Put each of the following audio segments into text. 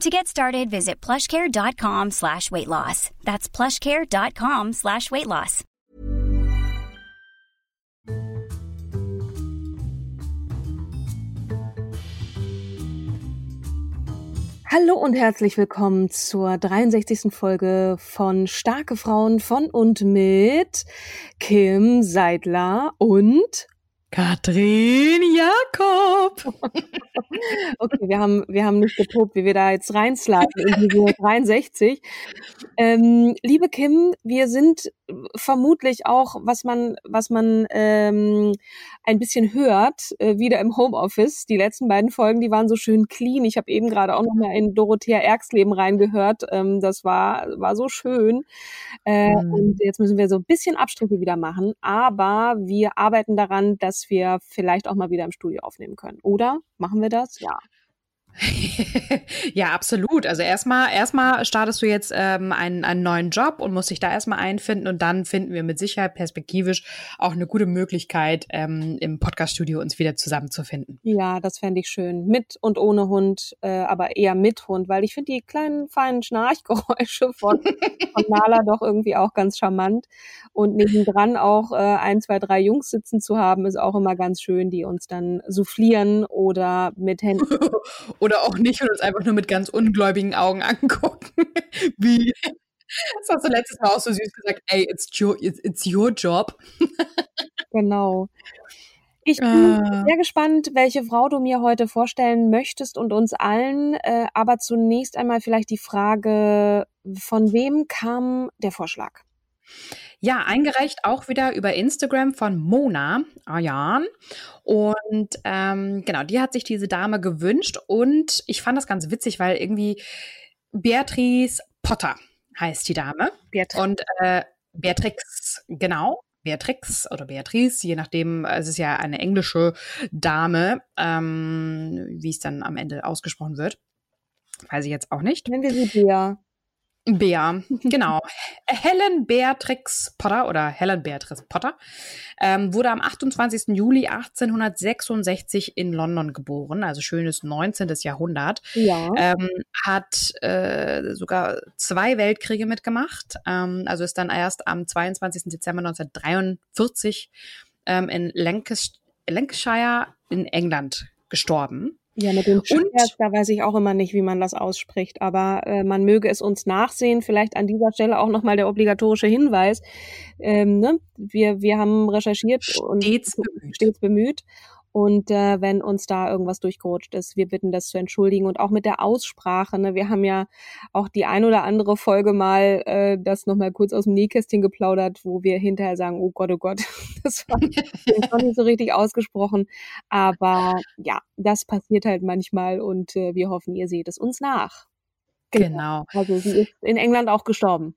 To get started, visit plushcare.com slash weight loss. That's plushcare.com slash weight loss. Hallo und herzlich willkommen zur 63. Folge von Starke Frauen von und mit Kim Seidler und Katrin Jakob. okay, wir haben, wir haben nicht geprobt, wie wir da jetzt reinslagen in diese 63. Ähm, liebe Kim, wir sind vermutlich auch, was man, was man ähm, ein bisschen hört, äh, wieder im Homeoffice. Die letzten beiden Folgen, die waren so schön clean. Ich habe eben gerade auch noch mal in Dorothea Erksleben reingehört. Ähm, das war, war so schön. Äh, mhm. Und jetzt müssen wir so ein bisschen Abstriche wieder machen. Aber wir arbeiten daran, dass wir vielleicht auch mal wieder im Studio aufnehmen können. Oder? Machen wir das? Ja. ja, absolut. Also erstmal, erstmal startest du jetzt ähm, einen, einen neuen Job und musst dich da erstmal einfinden und dann finden wir mit Sicherheit perspektivisch auch eine gute Möglichkeit, ähm, im Podcaststudio uns wieder zusammenzufinden. Ja, das fände ich schön. Mit und ohne Hund, äh, aber eher mit Hund, weil ich finde die kleinen, feinen Schnarchgeräusche von, von Nala doch irgendwie auch ganz charmant. Und nebendran auch äh, ein, zwei, drei Jungs sitzen zu haben, ist auch immer ganz schön, die uns dann soufflieren oder mit Händen oder auch nicht und uns einfach nur mit ganz ungläubigen Augen angucken. Wie? Das hast du letztes Mal auch so süß gesagt, ey, it's your, it's your job. genau. Ich bin ah. sehr gespannt, welche Frau du mir heute vorstellen möchtest und uns allen. Äh, aber zunächst einmal vielleicht die Frage, von wem kam der Vorschlag? Ja, eingereicht auch wieder über Instagram von Mona Ayan. Und ähm, genau, die hat sich diese Dame gewünscht und ich fand das ganz witzig, weil irgendwie Beatrice Potter heißt die Dame. Beatrix. Und äh, Beatrix, genau. Beatrix oder Beatrice, je nachdem, es ist ja eine englische Dame, ähm, wie es dann am Ende ausgesprochen wird. Weiß ich jetzt auch nicht. Nennen wir sie Bea. Bea, genau. Helen Beatrix Potter oder Helen Beatrice Potter ähm, wurde am 28. Juli 1866 in London geboren, also schönes 19. Jahrhundert. Ja. Ähm, hat äh, sogar zwei Weltkriege mitgemacht, ähm, also ist dann erst am 22. Dezember 1943 ähm, in Lancashire in England gestorben. Ja, mit dem Schmerz, da weiß ich auch immer nicht, wie man das ausspricht, aber äh, man möge es uns nachsehen. Vielleicht an dieser Stelle auch nochmal der obligatorische Hinweis. Ähm, ne? wir, wir haben recherchiert stets und bemüht. stets bemüht und äh, wenn uns da irgendwas durchgerutscht ist, wir bitten das zu entschuldigen. Und auch mit der Aussprache, ne, wir haben ja auch die ein oder andere Folge mal äh, das nochmal kurz aus dem Nähkästchen geplaudert, wo wir hinterher sagen, oh Gott, oh Gott, das war, das war nicht so richtig ausgesprochen. Aber ja, das passiert halt manchmal und äh, wir hoffen, ihr seht es uns nach. Genau. genau. Also sie ist in England auch gestorben.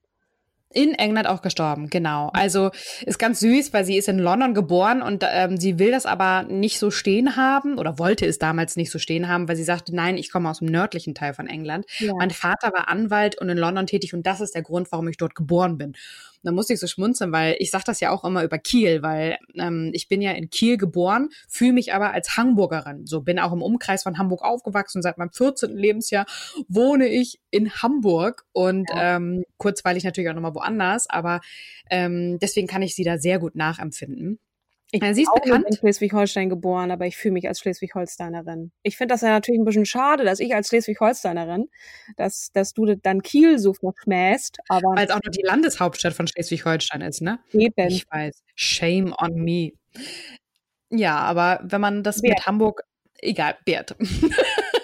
In England auch gestorben, genau. Also ist ganz süß, weil sie ist in London geboren und ähm, sie will das aber nicht so stehen haben oder wollte es damals nicht so stehen haben, weil sie sagte, nein, ich komme aus dem nördlichen Teil von England. Ja. Mein Vater war Anwalt und in London tätig und das ist der Grund, warum ich dort geboren bin da musste ich so schmunzeln, weil ich sage das ja auch immer über Kiel, weil ähm, ich bin ja in Kiel geboren, fühle mich aber als Hamburgerin. So bin auch im Umkreis von Hamburg aufgewachsen. Seit meinem 14. Lebensjahr wohne ich in Hamburg und ja. ähm, kurzweilig natürlich auch nochmal woanders, aber ähm, deswegen kann ich sie da sehr gut nachempfinden. Ich bin auch bekannt. in Schleswig-Holstein geboren, aber ich fühle mich als Schleswig-Holsteinerin. Ich finde das ja natürlich ein bisschen schade, dass ich als Schleswig-Holsteinerin, dass, dass du dann Kiel so verschmähst. Weil es auch noch die Landeshauptstadt von Schleswig-Holstein ist, ne? Eben. Ich weiß. Shame on me. Ja, aber wenn man das Bert. mit Hamburg, egal, Bert.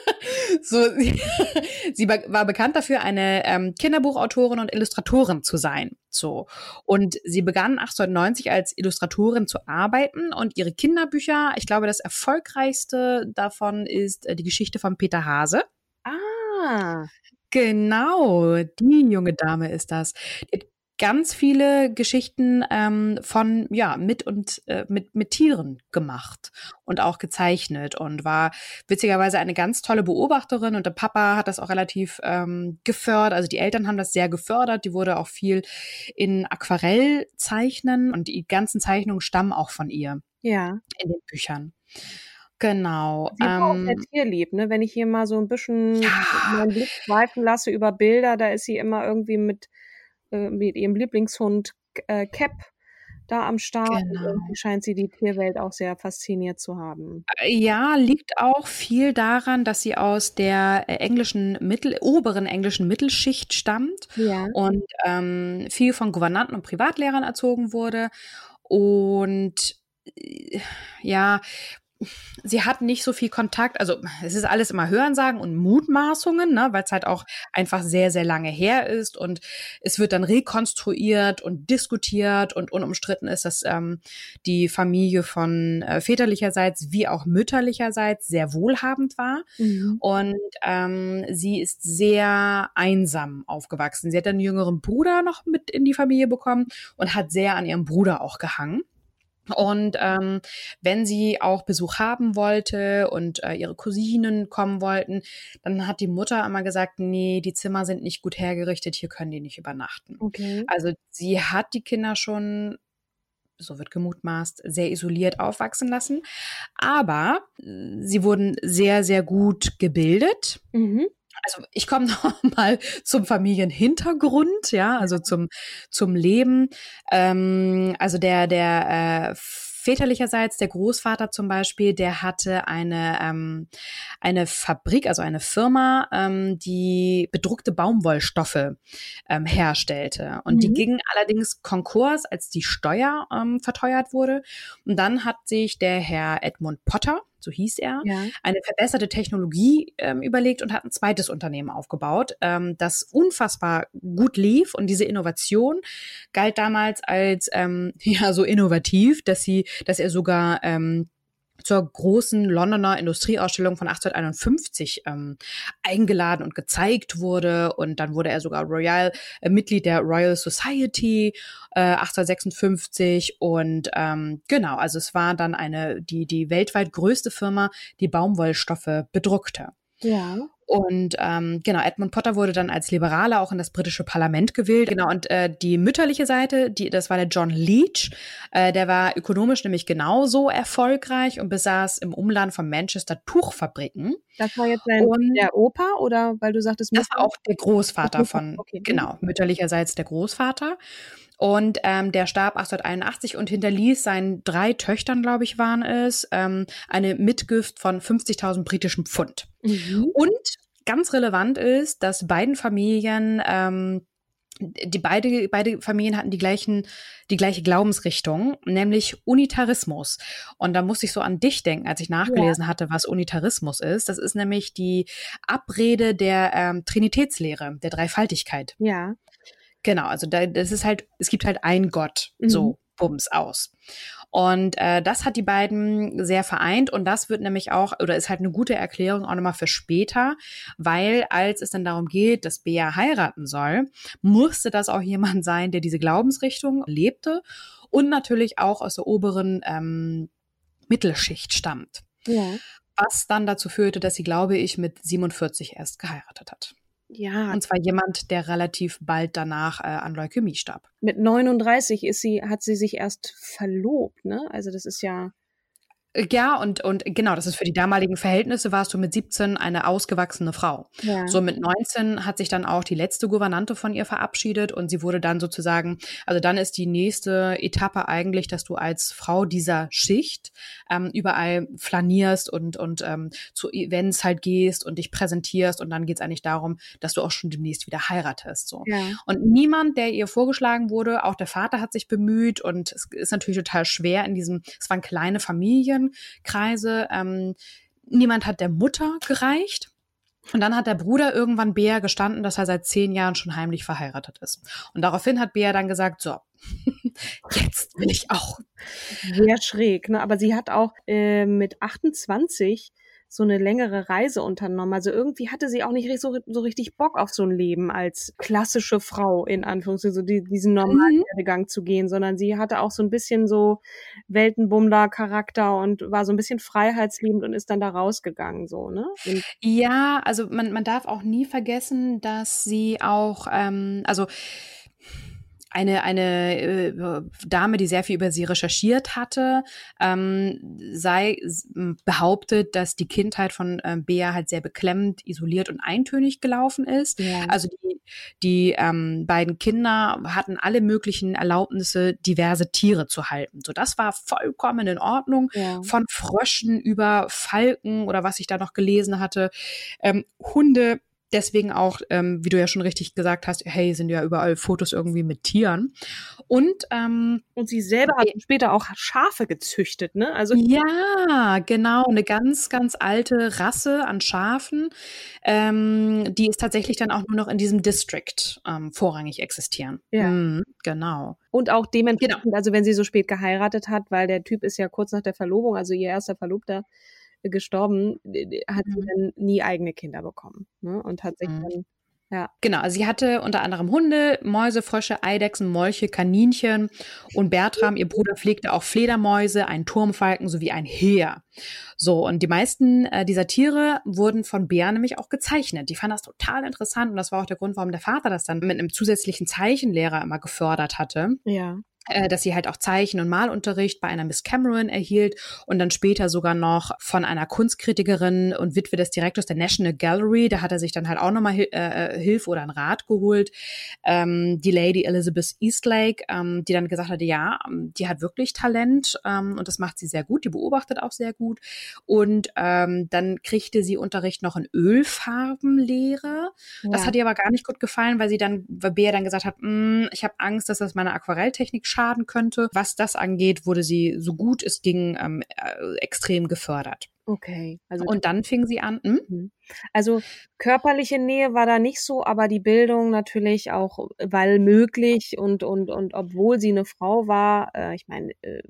so, sie, war bekannt dafür, eine ähm, Kinderbuchautorin und Illustratorin zu sein. So. Und sie begann 1890 als Illustratorin zu arbeiten und ihre Kinderbücher, ich glaube, das erfolgreichste davon ist äh, die Geschichte von Peter Hase. Ah. Genau, die junge Dame ist das. Die hat ganz viele Geschichten ähm, von ja mit und äh, mit mit Tieren gemacht und auch gezeichnet und war witzigerweise eine ganz tolle Beobachterin und der Papa hat das auch relativ ähm, gefördert also die Eltern haben das sehr gefördert die wurde auch viel in Aquarell zeichnen und die ganzen Zeichnungen stammen auch von ihr ja in den Büchern Genau. Sie ähm, auch sehr tierlieb, ne? Wenn ich hier mal so ein bisschen ja. meinen Blick schweifen lasse über Bilder, da ist sie immer irgendwie mit äh, mit ihrem Lieblingshund äh, Cap da am Start. Genau. Scheint sie die Tierwelt auch sehr fasziniert zu haben. Äh, ja, liegt auch viel daran, dass sie aus der äh, englischen Mittel, oberen englischen Mittelschicht stammt ja. und ähm, viel von Gouvernanten und Privatlehrern erzogen wurde. Und ja, sie hat nicht so viel Kontakt, also es ist alles immer Hörensagen und Mutmaßungen, ne, weil es halt auch einfach sehr, sehr lange her ist und es wird dann rekonstruiert und diskutiert und unumstritten ist, dass ähm, die Familie von äh, väterlicherseits wie auch mütterlicherseits sehr wohlhabend war mhm. und ähm, sie ist sehr einsam aufgewachsen. Sie hat einen jüngeren Bruder noch mit in die Familie bekommen und hat sehr an ihrem Bruder auch gehangen. Und ähm, wenn sie auch Besuch haben wollte und äh, ihre Cousinen kommen wollten, dann hat die Mutter immer gesagt, nee, die Zimmer sind nicht gut hergerichtet, hier können die nicht übernachten. Okay. Also sie hat die Kinder schon so wird gemutmaßt, sehr isoliert aufwachsen lassen. Aber sie wurden sehr, sehr gut gebildet. Mhm also ich komme noch mal zum Familienhintergrund, ja, also zum zum Leben. Ähm, also der der äh, väterlicherseits, der Großvater zum Beispiel, der hatte eine, ähm, eine Fabrik, also eine Firma, ähm, die bedruckte Baumwollstoffe ähm, herstellte. Und mhm. die ging allerdings Konkurs, als die Steuer ähm, verteuert wurde. Und dann hat sich der Herr Edmund Potter, so hieß er, ja. eine verbesserte Technologie ähm, überlegt und hat ein zweites Unternehmen aufgebaut, ähm, das unfassbar gut lief. Und diese Innovation galt damals als ähm, ja so innovativ, dass sie, dass er sogar ähm, zur großen Londoner Industrieausstellung von 1851 ähm, eingeladen und gezeigt wurde. Und dann wurde er sogar Royal, äh, Mitglied der Royal Society äh, 1856. Und ähm, genau, also es war dann eine, die, die weltweit größte Firma, die Baumwollstoffe bedruckte. Ja. Und ähm, genau, Edmund Potter wurde dann als Liberaler auch in das britische Parlament gewählt. Genau, und äh, die mütterliche Seite, die, das war der John Leach. Äh, der war ökonomisch nämlich genauso erfolgreich und besaß im Umland von Manchester Tuchfabriken. Das war jetzt sein, und, der Opa oder weil du sagtest, das war auch der Großvater von, okay. genau, mütterlicherseits der Großvater. Und ähm, der starb 1881 und hinterließ seinen drei Töchtern, glaube ich, waren es, ähm, eine Mitgift von 50.000 britischen Pfund. Mhm. Und ganz relevant ist, dass beiden Familien ähm, die beide, beide Familien hatten die gleichen, die gleiche Glaubensrichtung, nämlich Unitarismus. Und da musste ich so an dich denken, als ich nachgelesen ja. hatte, was Unitarismus ist. Das ist nämlich die Abrede der ähm, Trinitätslehre, der Dreifaltigkeit. Ja. Genau, also da, das ist halt, es gibt halt einen Gott, mhm. so bums aus. Und äh, das hat die beiden sehr vereint und das wird nämlich auch, oder ist halt eine gute Erklärung auch nochmal für später, weil als es dann darum geht, dass Bea heiraten soll, musste das auch jemand sein, der diese Glaubensrichtung lebte und natürlich auch aus der oberen ähm, Mittelschicht stammt. Ja. Was dann dazu führte, dass sie, glaube ich, mit 47 erst geheiratet hat. Ja. Und zwar jemand, der relativ bald danach äh, an Leukämie starb. Mit 39 ist sie, hat sie sich erst verlobt, ne? Also das ist ja. Äh, ja, und, und genau, das ist für die damaligen Verhältnisse, warst du mit 17 eine ausgewachsene Frau. Ja. So mit 19 hat sich dann auch die letzte Gouvernante von ihr verabschiedet und sie wurde dann sozusagen, also dann ist die nächste Etappe eigentlich, dass du als Frau dieser Schicht ähm, überall flanierst und, und ähm, zu Events halt gehst und dich präsentierst und dann geht's eigentlich darum, dass du auch schon demnächst wieder heiratest. So. Ja. Und niemand, der ihr vorgeschlagen wurde, auch der Vater hat sich bemüht und es ist natürlich total schwer in diesem, es waren kleine Familien, Familienkreise. Ähm, niemand hat der Mutter gereicht. Und dann hat der Bruder irgendwann Bea gestanden, dass er seit zehn Jahren schon heimlich verheiratet ist. Und daraufhin hat Bea dann gesagt, so, jetzt will ich auch. Sehr schräg, ne? Aber sie hat auch äh, mit 28 so eine längere Reise unternommen. Also irgendwie hatte sie auch nicht so, so richtig Bock auf so ein Leben als klassische Frau, in Anführungszeichen, so die, diesen normalen mhm. Werdegang zu gehen, sondern sie hatte auch so ein bisschen so Weltenbummler-Charakter und war so ein bisschen freiheitsliebend und ist dann da rausgegangen, so, ne? Und ja, also man, man darf auch nie vergessen, dass sie auch, ähm, also eine, eine äh, Dame, die sehr viel über sie recherchiert hatte, ähm, sei behauptet, dass die Kindheit von ähm, Bea halt sehr beklemmend, isoliert und eintönig gelaufen ist. Ja. Also die, die ähm, beiden Kinder hatten alle möglichen Erlaubnisse, diverse Tiere zu halten. So, das war vollkommen in Ordnung. Ja. Von Fröschen über Falken oder was ich da noch gelesen hatte, ähm, Hunde deswegen auch, ähm, wie du ja schon richtig gesagt hast, hey, sind ja überall Fotos irgendwie mit Tieren. Und, ähm, und sie selber hat später auch Schafe gezüchtet, ne? Also ja, genau, eine ganz, ganz alte Rasse an Schafen, ähm, die ist tatsächlich dann auch nur noch in diesem District ähm, vorrangig existieren. Ja. Mhm, genau. Und auch dementsprechend, genau. also wenn sie so spät geheiratet hat, weil der Typ ist ja kurz nach der Verlobung, also ihr erster Verlobter, gestorben, hat sie mhm. dann nie eigene Kinder bekommen ne? und hat sich mhm. dann ja. Genau, also sie hatte unter anderem Hunde, Mäuse, Frösche, Eidechsen, Molche, Kaninchen und Bertram, ihr Bruder, pflegte auch Fledermäuse, einen Turmfalken sowie ein Heer. So, und die meisten äh, dieser Tiere wurden von Bär nämlich auch gezeichnet. Die fanden das total interessant und das war auch der Grund, warum der Vater das dann mit einem zusätzlichen Zeichenlehrer immer gefördert hatte. Ja dass sie halt auch Zeichen- und Malunterricht bei einer Miss Cameron erhielt und dann später sogar noch von einer Kunstkritikerin und Witwe des Direktors der National Gallery. Da hat er sich dann halt auch nochmal äh, äh, Hilfe oder einen Rat geholt. Ähm, die Lady Elizabeth Eastlake, ähm, die dann gesagt hatte, ja, ähm, die hat wirklich Talent ähm, und das macht sie sehr gut. Die beobachtet auch sehr gut. Und ähm, dann kriegte sie Unterricht noch in Ölfarbenlehre. Ja. Das hat ihr aber gar nicht gut gefallen, weil sie dann, weil Bea dann gesagt hat, mm, ich habe Angst, dass das meine Aquarelltechnik schaden könnte. Was das angeht, wurde sie so gut es ging ähm, äh, extrem gefördert. Okay. Also und dann fing sie an. Hm? Mhm. Also körperliche Nähe war da nicht so, aber die Bildung natürlich auch, weil möglich und und und obwohl sie eine Frau war, äh, ich meine, äh,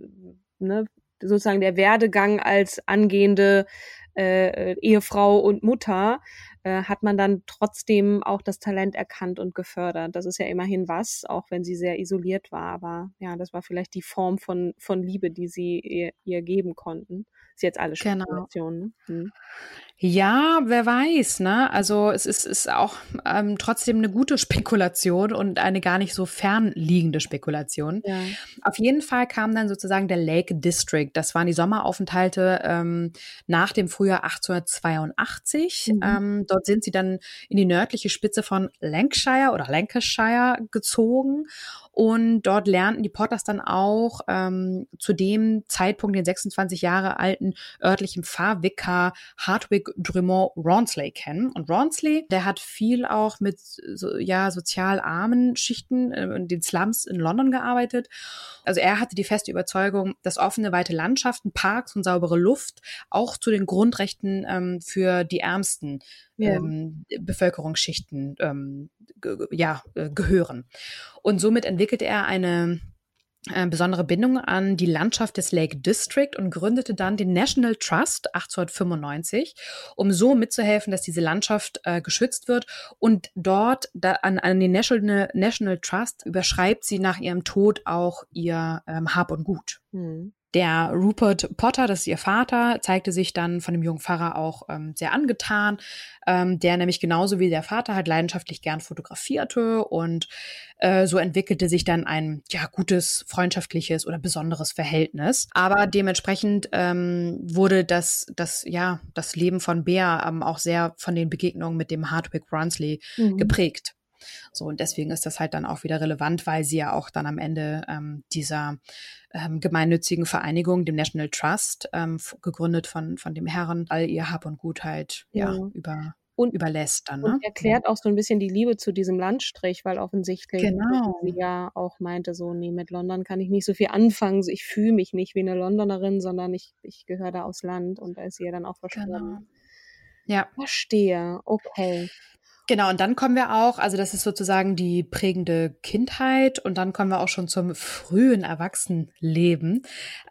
ne, sozusagen der Werdegang als angehende äh, Ehefrau und Mutter äh, hat man dann trotzdem auch das Talent erkannt und gefördert. Das ist ja immerhin was, auch wenn sie sehr isoliert war. Aber ja, das war vielleicht die Form von, von Liebe, die sie ihr, ihr geben konnten. Ist jetzt alles genau. Spekulation. Genau. Ne? Hm. Ja, wer weiß, ne? Also es ist, ist auch ähm, trotzdem eine gute Spekulation und eine gar nicht so fernliegende Spekulation. Ja. Auf jeden Fall kam dann sozusagen der Lake District. Das waren die Sommeraufenthalte ähm, nach dem Frühjahr 1882. Mhm. Ähm, dort sind sie dann in die nördliche Spitze von Lancashire oder Lancashire gezogen und dort lernten die Potters dann auch ähm, zu dem Zeitpunkt den 26 Jahre alten örtlichen Pfarrvikar Drummond Rawnsley kennen. Und Rawnsley, der hat viel auch mit so, ja, sozial armen Schichten äh, in den Slums in London gearbeitet. Also er hatte die feste Überzeugung, dass offene, weite Landschaften, Parks und saubere Luft auch zu den Grundrechten ähm, für die ärmsten ja. ähm, Bevölkerungsschichten ähm, ja, äh, gehören. Und somit entwickelte er eine besondere Bindung an die Landschaft des Lake District und gründete dann den National Trust 1895, um so mitzuhelfen, dass diese Landschaft äh, geschützt wird. Und dort da, an, an den National, National Trust überschreibt sie nach ihrem Tod auch ihr ähm, Hab und Gut. Hm. Der Rupert Potter, das ist ihr Vater, zeigte sich dann von dem jungen Pfarrer auch ähm, sehr angetan, ähm, der nämlich genauso wie der Vater halt leidenschaftlich gern fotografierte und äh, so entwickelte sich dann ein ja gutes freundschaftliches oder besonderes Verhältnis. Aber dementsprechend ähm, wurde das das ja das Leben von Bea ähm, auch sehr von den Begegnungen mit dem Hardwick Brunsley mhm. geprägt. So, und deswegen ist das halt dann auch wieder relevant, weil sie ja auch dann am Ende ähm, dieser ähm, gemeinnützigen Vereinigung, dem National Trust, ähm, gegründet von, von dem Herren, all ihr Hab und Gut halt ja, ja über und, überlässt dann. Ne? Und erklärt auch so ein bisschen die Liebe zu diesem Landstrich, weil offensichtlich genau. sie ja auch meinte, so, nee, mit London kann ich nicht so viel anfangen. Ich fühle mich nicht wie eine Londonerin, sondern ich, ich gehöre da aus Land und da ist sie ja dann auch verstorben. Genau. Ja. Verstehe, okay. Genau, und dann kommen wir auch, also das ist sozusagen die prägende Kindheit und dann kommen wir auch schon zum frühen Erwachsenenleben.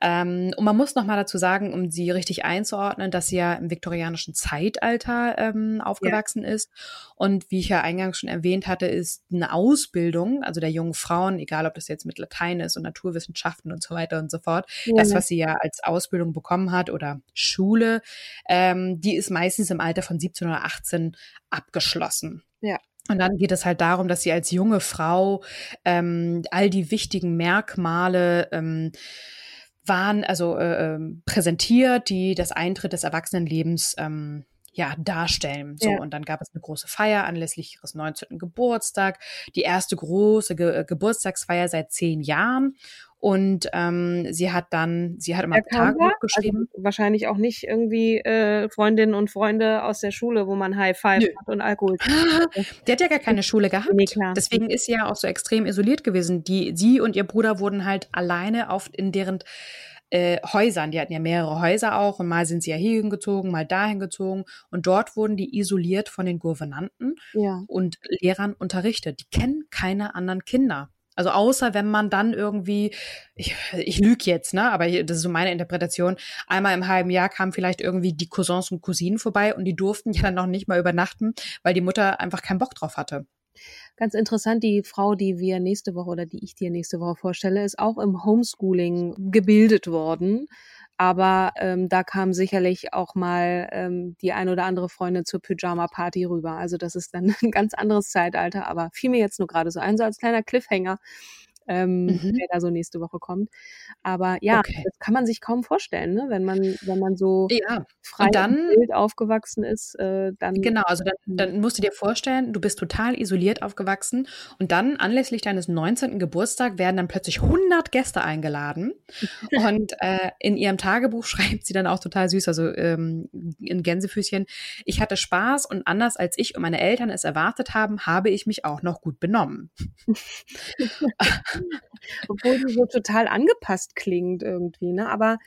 Ähm, und man muss noch mal dazu sagen, um sie richtig einzuordnen, dass sie ja im viktorianischen Zeitalter ähm, aufgewachsen ja. ist. Und wie ich ja eingangs schon erwähnt hatte, ist eine Ausbildung, also der jungen Frauen, egal ob das jetzt mit Latein ist und Naturwissenschaften und so weiter und so fort, ja. das, was sie ja als Ausbildung bekommen hat oder Schule, ähm, die ist meistens im Alter von 17 oder 18 abgeschlossen. Ja. Und dann geht es halt darum, dass sie als junge Frau ähm, all die wichtigen Merkmale ähm, waren, also äh, ähm, präsentiert, die das Eintritt des Erwachsenenlebens ähm, ja, darstellen. So, ja. und dann gab es eine große Feier anlässlich ihres 19. Geburtstag, die erste große Ge Geburtstagsfeier seit zehn Jahren. Und ähm, sie hat dann, sie hat immer Tagebuch also geschrieben. Also wahrscheinlich auch nicht irgendwie äh, Freundinnen und Freunde aus der Schule, wo man High Five Nö. hat und Alkohol. Die hat ja gar keine Schule gehabt. Nee, klar. Deswegen ist sie ja auch so extrem isoliert gewesen. Die, sie und ihr Bruder wurden halt alleine oft in deren äh, Häusern. Die hatten ja mehrere Häuser auch und mal sind sie ja hier hingezogen, mal dahin gezogen und dort wurden die isoliert von den Gouvernanten ja. und Lehrern unterrichtet. Die kennen keine anderen Kinder. Also außer wenn man dann irgendwie, ich, ich lüge jetzt, ne, aber das ist so meine Interpretation, einmal im halben Jahr kamen vielleicht irgendwie die Cousins und Cousinen vorbei und die durften ja dann noch nicht mal übernachten, weil die Mutter einfach keinen Bock drauf hatte. Ganz interessant, die Frau, die wir nächste Woche oder die ich dir nächste Woche vorstelle, ist auch im Homeschooling gebildet worden. Aber ähm, da kam sicherlich auch mal ähm, die ein oder andere Freundin zur Pyjama-Party rüber. Also das ist dann ein ganz anderes Zeitalter, aber fiel mir jetzt nur gerade so ein, so als kleiner Cliffhanger ähm, mhm. der da so nächste Woche kommt. Aber ja, okay. das kann man sich kaum vorstellen, ne? wenn man, wenn man so ja. frei und dann, Bild aufgewachsen ist, äh, dann. Genau, also dann, hm. dann musst du dir vorstellen, du bist total isoliert aufgewachsen und dann anlässlich deines 19. Geburtstag werden dann plötzlich 100 Gäste eingeladen und äh, in ihrem Tagebuch schreibt sie dann auch total süß, also ähm, in Gänsefüßchen, ich hatte Spaß und anders als ich und meine Eltern es erwartet haben, habe ich mich auch noch gut benommen. Obwohl sie so total angepasst klingt irgendwie, ne? Aber,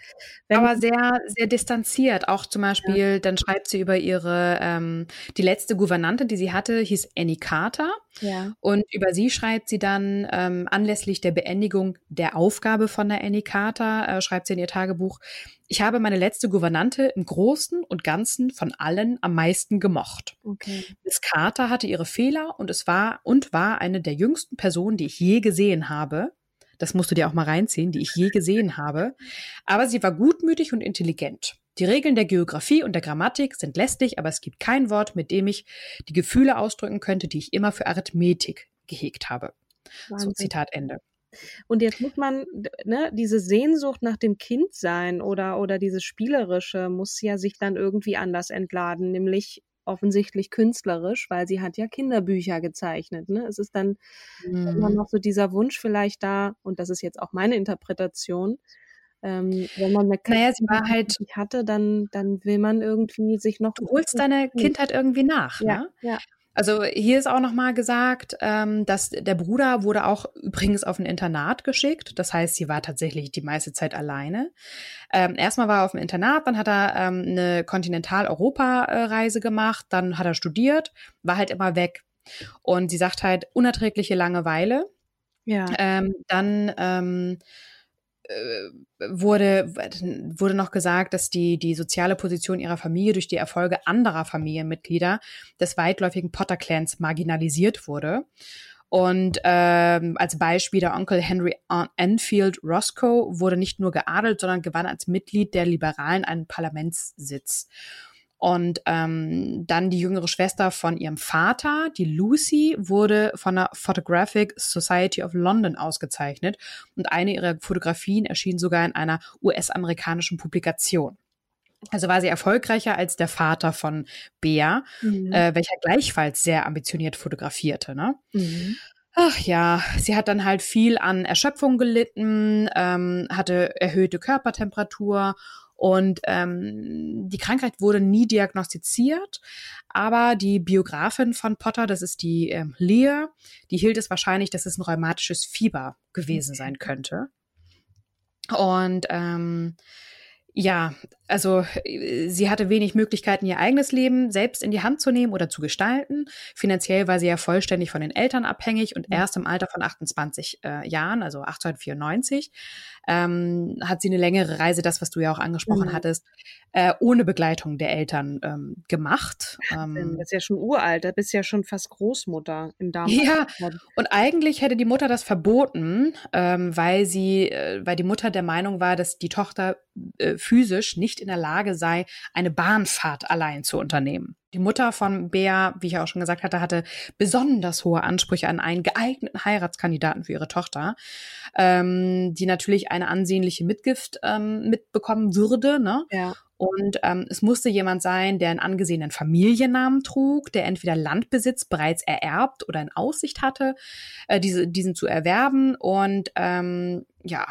Aber sehr, sehr distanziert. Auch zum Beispiel, ja. dann schreibt sie über ihre, ähm, die letzte Gouvernante, die sie hatte, hieß Annie Carter. Ja. Und über sie schreibt sie dann ähm, anlässlich der Beendigung der Aufgabe von der Annie Carter, äh, schreibt sie in ihr Tagebuch, ich habe meine letzte Gouvernante im Großen und Ganzen von allen am meisten gemocht. Okay. Miss Carter hatte ihre Fehler und es war und war eine der jüngsten Personen, die ich je gesehen habe. Das musst du dir auch mal reinziehen, die ich je gesehen habe. Aber sie war gutmütig und intelligent. Die Regeln der Geografie und der Grammatik sind lästig, aber es gibt kein Wort, mit dem ich die Gefühle ausdrücken könnte, die ich immer für Arithmetik gehegt habe. Wahnsinn. So Zitat Ende. Und jetzt muss man, ne, diese Sehnsucht nach dem Kindsein oder, oder dieses Spielerische muss ja sich dann irgendwie anders entladen, nämlich offensichtlich künstlerisch, weil sie hat ja Kinderbücher gezeichnet. Ne? Es ist dann mhm. immer noch so dieser Wunsch vielleicht da, und das ist jetzt auch meine Interpretation, ähm, wenn man eine naja, sie war halt hatte, dann, dann will man irgendwie sich noch. Du holst deine Kindheit irgendwie nach, ja, ne? Ja. Also hier ist auch nochmal gesagt, ähm, dass der Bruder wurde auch übrigens auf ein Internat geschickt. Das heißt, sie war tatsächlich die meiste Zeit alleine. Ähm, erstmal war er auf dem Internat, dann hat er ähm, eine Kontinentaleuropa-Reise gemacht, dann hat er studiert, war halt immer weg. Und sie sagt halt, unerträgliche Langeweile. Ja. Ähm, dann ähm, äh, wurde, wurde noch gesagt, dass die, die soziale Position ihrer Familie durch die Erfolge anderer Familienmitglieder des weitläufigen Potter-Clans marginalisiert wurde. Und ähm, als Beispiel der Onkel Henry Enfield Roscoe wurde nicht nur geadelt, sondern gewann als Mitglied der Liberalen einen Parlamentssitz. Und ähm, dann die jüngere Schwester von ihrem Vater, die Lucy, wurde von der Photographic Society of London ausgezeichnet. Und eine ihrer Fotografien erschien sogar in einer US-amerikanischen Publikation. Also war sie erfolgreicher als der Vater von Bea, mhm. äh, welcher gleichfalls sehr ambitioniert fotografierte. Ne? Mhm. Ach ja, sie hat dann halt viel an Erschöpfung gelitten, ähm, hatte erhöhte Körpertemperatur und ähm, die Krankheit wurde nie diagnostiziert, aber die Biografin von Potter, das ist die ähm, Leah, die hielt es wahrscheinlich, dass es ein rheumatisches Fieber gewesen sein könnte. Und ähm, ja, also sie hatte wenig Möglichkeiten, ihr eigenes Leben selbst in die Hand zu nehmen oder zu gestalten. Finanziell war sie ja vollständig von den Eltern abhängig und mhm. erst im Alter von 28 äh, Jahren, also 1894, ähm, hat sie eine längere Reise, das, was du ja auch angesprochen mhm. hattest, äh, ohne Begleitung der Eltern ähm, gemacht. Ähm, das ist ja schon uralt, da bist ja schon fast Großmutter im Darm. Ja, und eigentlich hätte die Mutter das verboten, ähm, weil sie, äh, weil die Mutter der Meinung war, dass die Tochter äh, physisch nicht in der Lage sei, eine Bahnfahrt allein zu unternehmen. Die Mutter von Bea, wie ich auch schon gesagt hatte, hatte besonders hohe Ansprüche an einen geeigneten Heiratskandidaten für ihre Tochter, ähm, die natürlich eine ansehnliche Mitgift ähm, mitbekommen würde. Ne? Ja. Und ähm, es musste jemand sein, der einen angesehenen Familiennamen trug, der entweder Landbesitz bereits ererbt oder in Aussicht hatte, äh, diese, diesen zu erwerben. Und ähm, ja,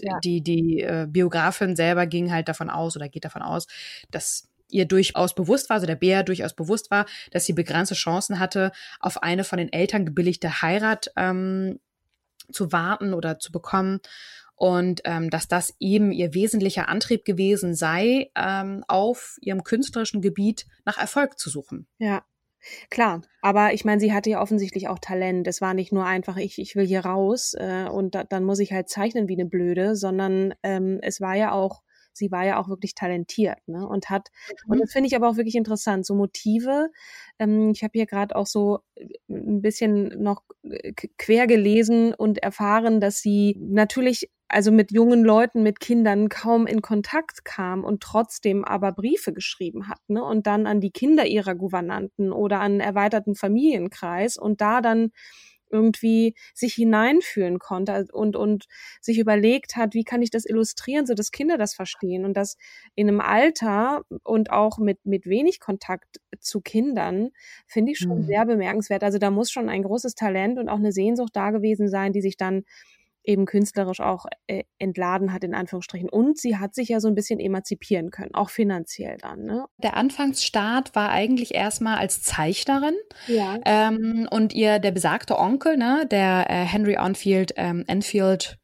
ja. die, die äh, Biografin selber ging halt davon aus oder geht davon aus, dass ihr durchaus bewusst war, also der Bär durchaus bewusst war, dass sie begrenzte Chancen hatte, auf eine von den Eltern gebilligte Heirat ähm, zu warten oder zu bekommen und ähm, dass das eben ihr wesentlicher Antrieb gewesen sei, ähm, auf ihrem künstlerischen Gebiet nach Erfolg zu suchen. Ja, Klar, aber ich meine, sie hatte ja offensichtlich auch Talent. Es war nicht nur einfach, ich, ich will hier raus äh, und da, dann muss ich halt zeichnen wie eine Blöde, sondern ähm, es war ja auch, sie war ja auch wirklich talentiert ne? und hat, mhm. und das finde ich aber auch wirklich interessant, so Motive. Ähm, ich habe hier gerade auch so äh, ein bisschen noch äh, quer gelesen und erfahren, dass sie natürlich also mit jungen Leuten, mit Kindern kaum in Kontakt kam und trotzdem aber Briefe geschrieben hat, ne? Und dann an die Kinder ihrer Gouvernanten oder an erweiterten Familienkreis und da dann irgendwie sich hineinfühlen konnte und, und sich überlegt hat, wie kann ich das illustrieren, so dass Kinder das verstehen und das in einem Alter und auch mit, mit wenig Kontakt zu Kindern, finde ich schon mhm. sehr bemerkenswert. Also da muss schon ein großes Talent und auch eine Sehnsucht da gewesen sein, die sich dann eben künstlerisch auch äh, entladen hat, in Anführungsstrichen. Und sie hat sich ja so ein bisschen emanzipieren können, auch finanziell dann. Ne? Der Anfangsstart war eigentlich erstmal als Zeichnerin. Ja. Ähm, und ihr, der besagte Onkel, ne, der äh, Henry Enfield, ähm, Enfield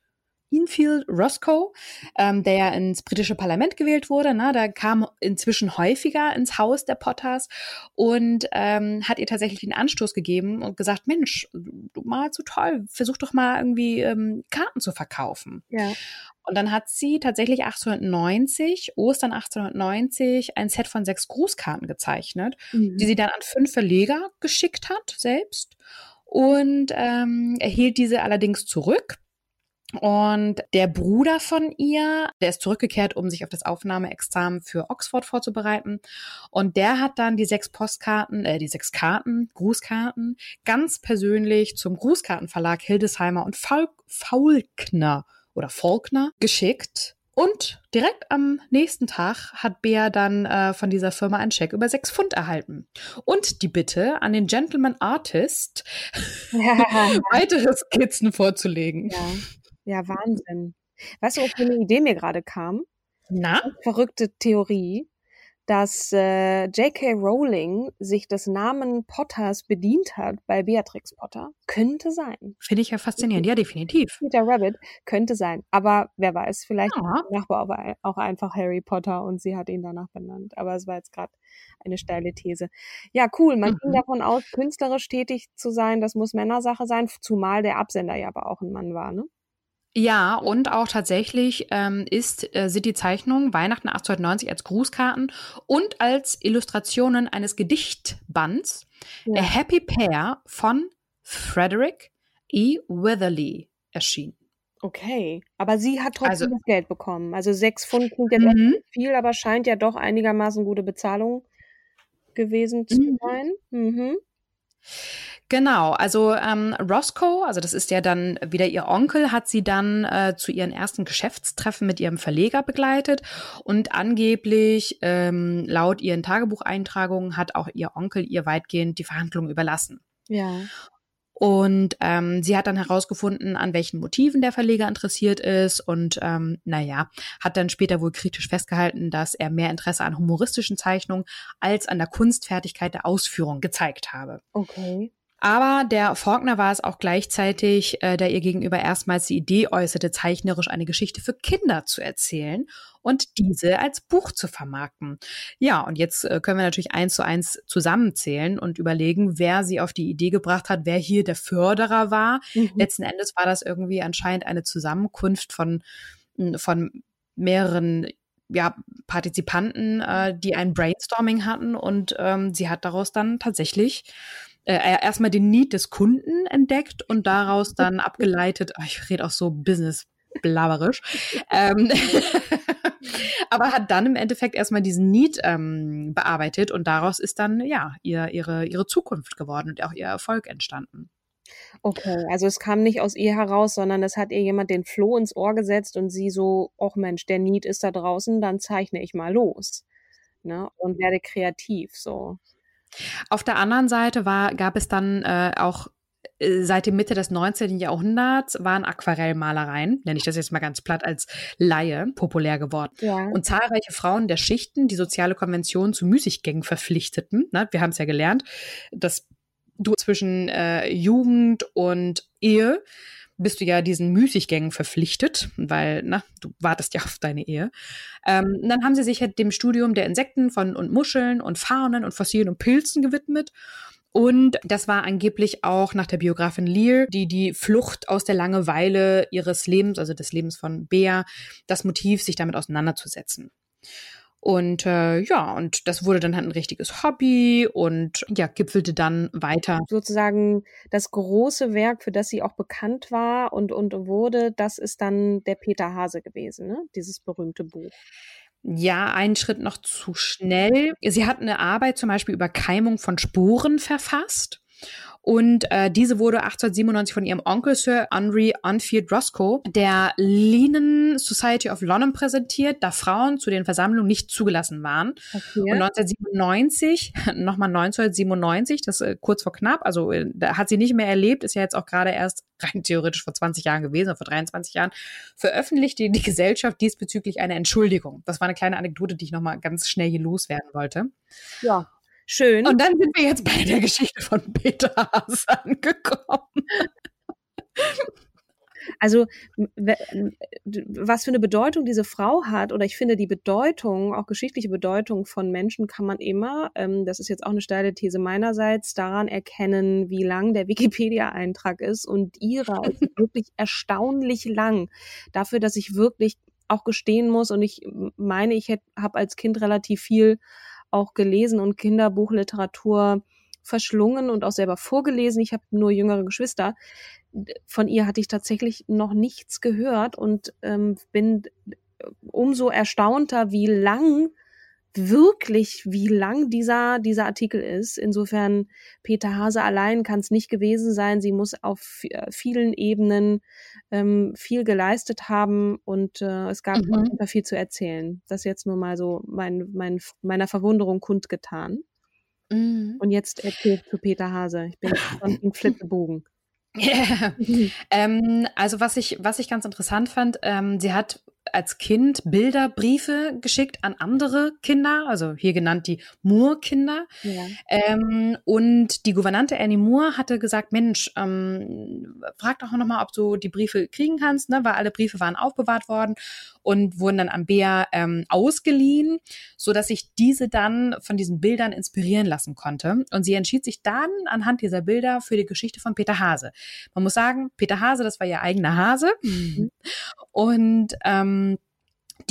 Enfield Roscoe, ähm, der ja ins britische Parlament gewählt wurde. Ne? Der kam inzwischen häufiger ins Haus der Potters und ähm, hat ihr tatsächlich den Anstoß gegeben und gesagt, Mensch, du malst so toll, versuch doch mal irgendwie ähm, Karten zu verkaufen. Ja. Und dann hat sie tatsächlich 1890, Ostern 1890, ein Set von sechs Grußkarten gezeichnet, mhm. die sie dann an fünf Verleger geschickt hat selbst und ähm, erhielt diese allerdings zurück und der Bruder von ihr, der ist zurückgekehrt, um sich auf das Aufnahmeexamen für Oxford vorzubereiten. Und der hat dann die sechs Postkarten, äh, die sechs Karten, Grußkarten, ganz persönlich zum Grußkartenverlag Hildesheimer und Faul Faulkner oder Faulkner geschickt. Und direkt am nächsten Tag hat Bea dann äh, von dieser Firma einen Scheck über sechs Pfund erhalten. Und die Bitte an den Gentleman Artist, ja. weitere Skizzen vorzulegen. Ja. Ja, Wahnsinn. Weißt du, was für eine Idee mir gerade kam? Na? Verrückte Theorie, dass äh, J.K. Rowling sich des Namen Potters bedient hat bei Beatrix Potter. Könnte sein. Finde ich ja faszinierend. Ja, definitiv. Peter Rabbit könnte sein. Aber wer weiß, vielleicht ja. Nachbar auch einfach Harry Potter und sie hat ihn danach benannt. Aber es war jetzt gerade eine steile These. Ja, cool. Man mhm. ging davon aus, künstlerisch tätig zu sein. Das muss Männersache sein, zumal der Absender ja aber auch ein Mann war, ne? Ja, und auch tatsächlich ähm, ist, äh, sind die Zeichnungen Weihnachten 1890 als Grußkarten und als Illustrationen eines Gedichtbands ja. A Happy Pair von Frederick E. Weatherly erschienen. Okay, aber sie hat trotzdem Also- das Geld bekommen. Also sechs Pfund klingt jetzt nicht viel, aber scheint ja doch einigermaßen gute Bezahlung gewesen zu Mhm. sein. Mhm. Genau, also ähm, Roscoe, also das ist ja dann wieder ihr Onkel, hat sie dann äh, zu ihren ersten Geschäftstreffen mit ihrem Verleger begleitet und angeblich ähm, laut ihren Tagebucheintragungen hat auch ihr Onkel ihr weitgehend die Verhandlungen überlassen. Ja. Und ähm, sie hat dann herausgefunden, an welchen Motiven der Verleger interessiert ist und ähm, naja, hat dann später wohl kritisch festgehalten, dass er mehr Interesse an humoristischen Zeichnungen als an der Kunstfertigkeit der Ausführung gezeigt habe. Okay. Aber der Faulkner war es auch gleichzeitig, äh, der ihr gegenüber erstmals die Idee äußerte, zeichnerisch eine Geschichte für Kinder zu erzählen und diese als Buch zu vermarkten. Ja, und jetzt äh, können wir natürlich eins zu eins zusammenzählen und überlegen, wer sie auf die Idee gebracht hat, wer hier der Förderer war. Mhm. Letzten Endes war das irgendwie anscheinend eine Zusammenkunft von, m, von mehreren ja, Partizipanten, äh, die ein Brainstorming hatten und ähm, sie hat daraus dann tatsächlich äh, erstmal den Need des Kunden entdeckt und daraus dann abgeleitet, oh, ich rede auch so business blaberisch, ähm, aber hat dann im Endeffekt erstmal diesen Need ähm, bearbeitet und daraus ist dann ja ihr, ihre, ihre Zukunft geworden und auch ihr Erfolg entstanden. Okay, also es kam nicht aus ihr heraus, sondern es hat ihr jemand den Floh ins Ohr gesetzt und sie so, ach Mensch, der Need ist da draußen, dann zeichne ich mal los. Ne? Und werde kreativ so. Auf der anderen Seite war, gab es dann äh, auch äh, seit dem Mitte des 19. Jahrhunderts waren Aquarellmalereien, nenne ich das jetzt mal ganz platt als Laie, populär geworden. Ja. Und zahlreiche Frauen der Schichten, die soziale Konventionen zu Müßiggängen verpflichteten. Ne? Wir haben es ja gelernt, dass du zwischen äh, Jugend und Ehe bist du ja diesen Müßiggängen verpflichtet, weil na, du wartest ja auf deine Ehe. Ähm, dann haben sie sich halt dem Studium der Insekten von und Muscheln und Faunen und Fossilien und Pilzen gewidmet. Und das war angeblich auch nach der Biografin Lear, die die Flucht aus der Langeweile ihres Lebens, also des Lebens von Bea, das Motiv, sich damit auseinanderzusetzen. Und äh, ja, und das wurde dann halt ein richtiges Hobby und ja, gipfelte dann weiter. sozusagen das große Werk, für das sie auch bekannt war und, und wurde, das ist dann der Peter Hase gewesen, ne? dieses berühmte Buch. Ja, einen Schritt noch zu schnell. Sie hat eine Arbeit zum Beispiel über Keimung von Sporen verfasst. Und äh, diese wurde 1897 von ihrem Onkel Sir Henry Enfield Roscoe der Linen Society of London präsentiert, da Frauen zu den Versammlungen nicht zugelassen waren. Okay. Und 1997, nochmal 1997, das äh, kurz vor knapp, also äh, da hat sie nicht mehr erlebt, ist ja jetzt auch gerade erst rein theoretisch vor 20 Jahren gewesen, oder vor 23 Jahren, veröffentlichte die Gesellschaft diesbezüglich eine Entschuldigung. Das war eine kleine Anekdote, die ich nochmal ganz schnell hier loswerden wollte. Ja, schön. Und dann sind wir jetzt bei der Geschichte von Peter Haas angekommen. Also was für eine Bedeutung diese Frau hat, oder ich finde die Bedeutung, auch geschichtliche Bedeutung von Menschen kann man immer, ähm, das ist jetzt auch eine steile These meinerseits, daran erkennen, wie lang der Wikipedia-Eintrag ist. Und ihrer ist wirklich erstaunlich lang. Dafür, dass ich wirklich auch gestehen muss, und ich meine, ich habe als Kind relativ viel auch gelesen und Kinderbuchliteratur verschlungen und auch selber vorgelesen. Ich habe nur jüngere Geschwister von ihr hatte ich tatsächlich noch nichts gehört und ähm, bin umso erstaunter, wie lang wirklich, wie lang dieser, dieser Artikel ist. Insofern, Peter Hase allein kann es nicht gewesen sein. Sie muss auf äh, vielen Ebenen ähm, viel geleistet haben und äh, es gab Mhm. viel zu erzählen. Das jetzt nur mal so mein, mein, meiner Verwunderung kundgetan. Und jetzt erzählt zu Peter Hase. Ich bin von im Flitzebogen. Yeah. ähm, also was ich, was ich ganz interessant fand, ähm, sie hat als Kind Bilderbriefe geschickt an andere Kinder, also hier genannt die Moore-Kinder. Ja. Ähm, und die Gouvernante Annie Moore hatte gesagt, Mensch, ähm, frag doch noch mal, ob du die Briefe kriegen kannst, ne? weil alle Briefe waren aufbewahrt worden und wurden dann an Bea ähm, ausgeliehen, so dass sich diese dann von diesen Bildern inspirieren lassen konnte. Und sie entschied sich dann anhand dieser Bilder für die Geschichte von Peter Hase. Man muss sagen, Peter Hase, das war ihr eigener Hase. Mhm. Und ähm,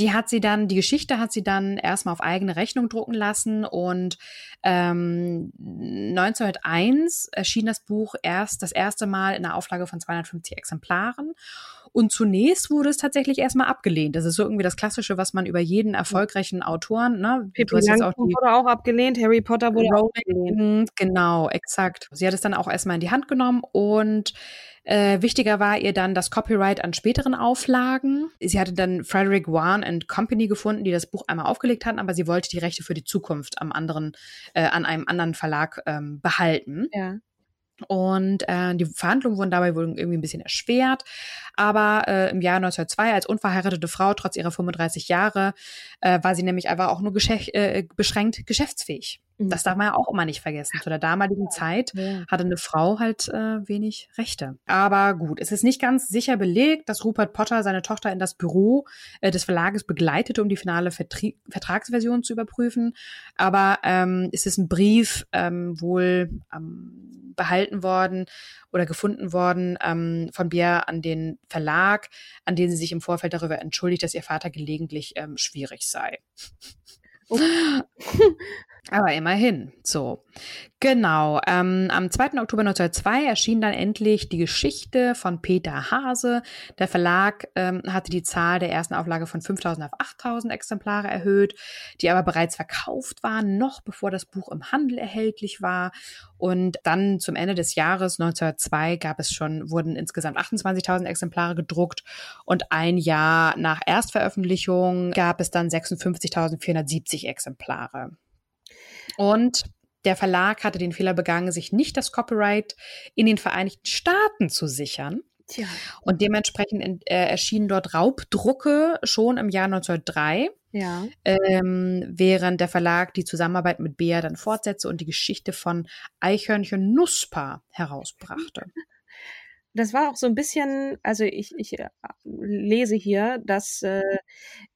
die hat sie dann, die Geschichte hat sie dann erstmal auf eigene Rechnung drucken lassen und ähm, 1901 erschien das Buch erst das erste Mal in einer Auflage von 250 Exemplaren und zunächst wurde es tatsächlich erstmal abgelehnt. Das ist so irgendwie das Klassische, was man über jeden erfolgreichen Autoren, ne? Pippi Langstrumpf wurde auch abgelehnt, Harry Potter wurde auch abgelehnt. Genau, exakt. Sie hat es dann auch erstmal in die Hand genommen und äh, wichtiger war ihr dann das Copyright an späteren Auflagen. Sie hatte dann Frederick Warren and Company gefunden, die das Buch einmal aufgelegt hatten, aber sie wollte die Rechte für die Zukunft am anderen, äh, an einem anderen Verlag ähm, behalten. Ja. Und äh, die Verhandlungen wurden dabei wohl irgendwie ein bisschen erschwert. Aber äh, im Jahr 1902 als unverheiratete Frau, trotz ihrer 35 Jahre, äh, war sie nämlich einfach auch nur geschäft, äh, beschränkt geschäftsfähig. Mhm. Das darf man ja auch immer nicht vergessen. Zu der damaligen Zeit ja. hatte eine Frau halt äh, wenig Rechte. Aber gut, es ist nicht ganz sicher belegt, dass Rupert Potter seine Tochter in das Büro äh, des Verlages begleitete, um die finale Vertri Vertragsversion zu überprüfen. Aber ähm, es ist ein Brief ähm, wohl ähm, behalten worden oder gefunden worden ähm, von Bier an den Verlag, an den sie sich im Vorfeld darüber entschuldigt, dass ihr Vater gelegentlich ähm, schwierig sei. Okay. Aber immerhin, so. Genau. Ähm, am 2. Oktober 1902 erschien dann endlich die Geschichte von Peter Hase. Der Verlag ähm, hatte die Zahl der ersten Auflage von 5000 auf 8000 Exemplare erhöht, die aber bereits verkauft waren, noch bevor das Buch im Handel erhältlich war. Und dann zum Ende des Jahres 1902 gab es schon, wurden insgesamt 28.000 Exemplare gedruckt und ein Jahr nach Erstveröffentlichung gab es dann 56.470 Exemplare. Und der Verlag hatte den Fehler begangen, sich nicht das Copyright in den Vereinigten Staaten zu sichern. Tja. Und dementsprechend äh, erschienen dort Raubdrucke schon im Jahr 1903. Ja. Ähm, während der Verlag die Zusammenarbeit mit Bea dann fortsetzte und die Geschichte von Eichhörnchen Nuspa herausbrachte. Das war auch so ein bisschen, also ich, ich äh, lese hier, dass äh,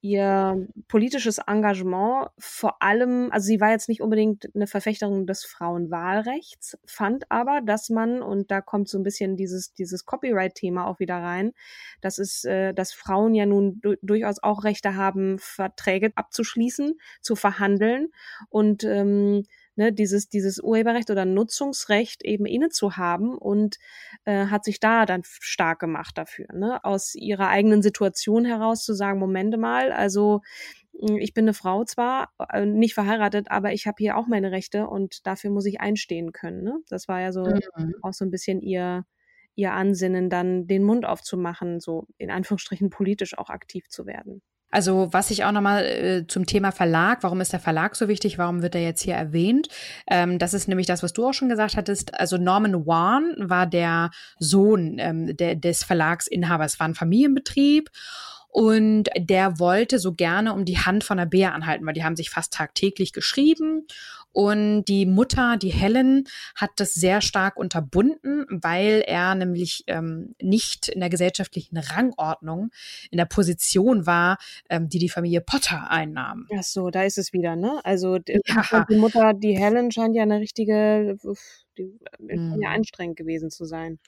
ihr politisches Engagement vor allem, also sie war jetzt nicht unbedingt eine Verfechterin des Frauenwahlrechts, fand aber, dass man, und da kommt so ein bisschen dieses, dieses Copyright-Thema auch wieder rein, dass es, äh, dass Frauen ja nun du durchaus auch Rechte haben, Verträge abzuschließen, zu verhandeln. Und ähm, ne, dieses, dieses Urheberrecht oder Nutzungsrecht eben inne zu haben und äh, hat sich da dann stark gemacht dafür, ne, aus ihrer eigenen Situation heraus zu sagen, Momente mal, also hm, ich bin eine Frau zwar, äh, nicht verheiratet, aber ich habe hier auch meine Rechte und dafür muss ich einstehen können. Ne? Das war ja so mhm. auch so ein bisschen ihr, ihr Ansinnen, dann den Mund aufzumachen, so in Anführungsstrichen politisch auch aktiv zu werden. Also was ich auch nochmal äh, zum Thema Verlag, warum ist der Verlag so wichtig, warum wird er jetzt hier erwähnt? Ähm, das ist nämlich das, was du auch schon gesagt hattest. Also Norman Warren war der Sohn ähm, der, des Verlagsinhabers, war ein Familienbetrieb. Und der wollte so gerne um die Hand von der Bea anhalten, weil die haben sich fast tagtäglich geschrieben. Und die Mutter, die Helen, hat das sehr stark unterbunden, weil er nämlich ähm, nicht in der gesellschaftlichen Rangordnung in der Position war, ähm, die die Familie Potter einnahm. Ach so, da ist es wieder, ne? Also die, ja. die Mutter, die Helen scheint ja eine richtige die mhm. ja anstrengend gewesen zu sein.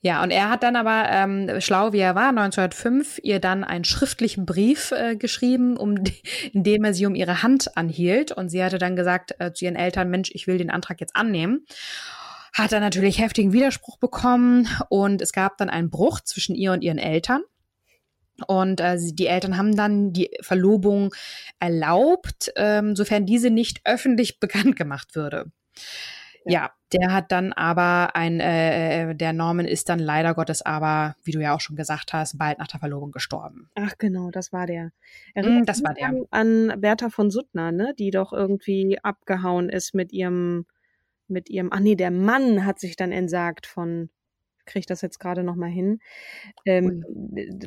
Ja, und er hat dann aber, ähm, schlau wie er war, 1905 ihr dann einen schriftlichen Brief äh, geschrieben, um in dem er sie um ihre Hand anhielt. Und sie hatte dann gesagt äh, zu ihren Eltern, Mensch, ich will den Antrag jetzt annehmen hat dann natürlich heftigen Widerspruch bekommen und es gab dann einen Bruch zwischen ihr und ihren Eltern. Und äh, die Eltern haben dann die Verlobung erlaubt, ähm, sofern diese nicht öffentlich bekannt gemacht würde. Ja, der hat dann aber ein, äh, äh, der Norman ist dann leider Gottes aber, wie du ja auch schon gesagt hast, bald nach der Verlobung gestorben. Ach genau, das war der. Erinnert mm, das war der. An Bertha von Suttner, ne, die doch irgendwie abgehauen ist mit ihrem, mit ihrem, ach nee, der Mann hat sich dann entsagt von kriege das jetzt gerade noch mal hin. Ähm,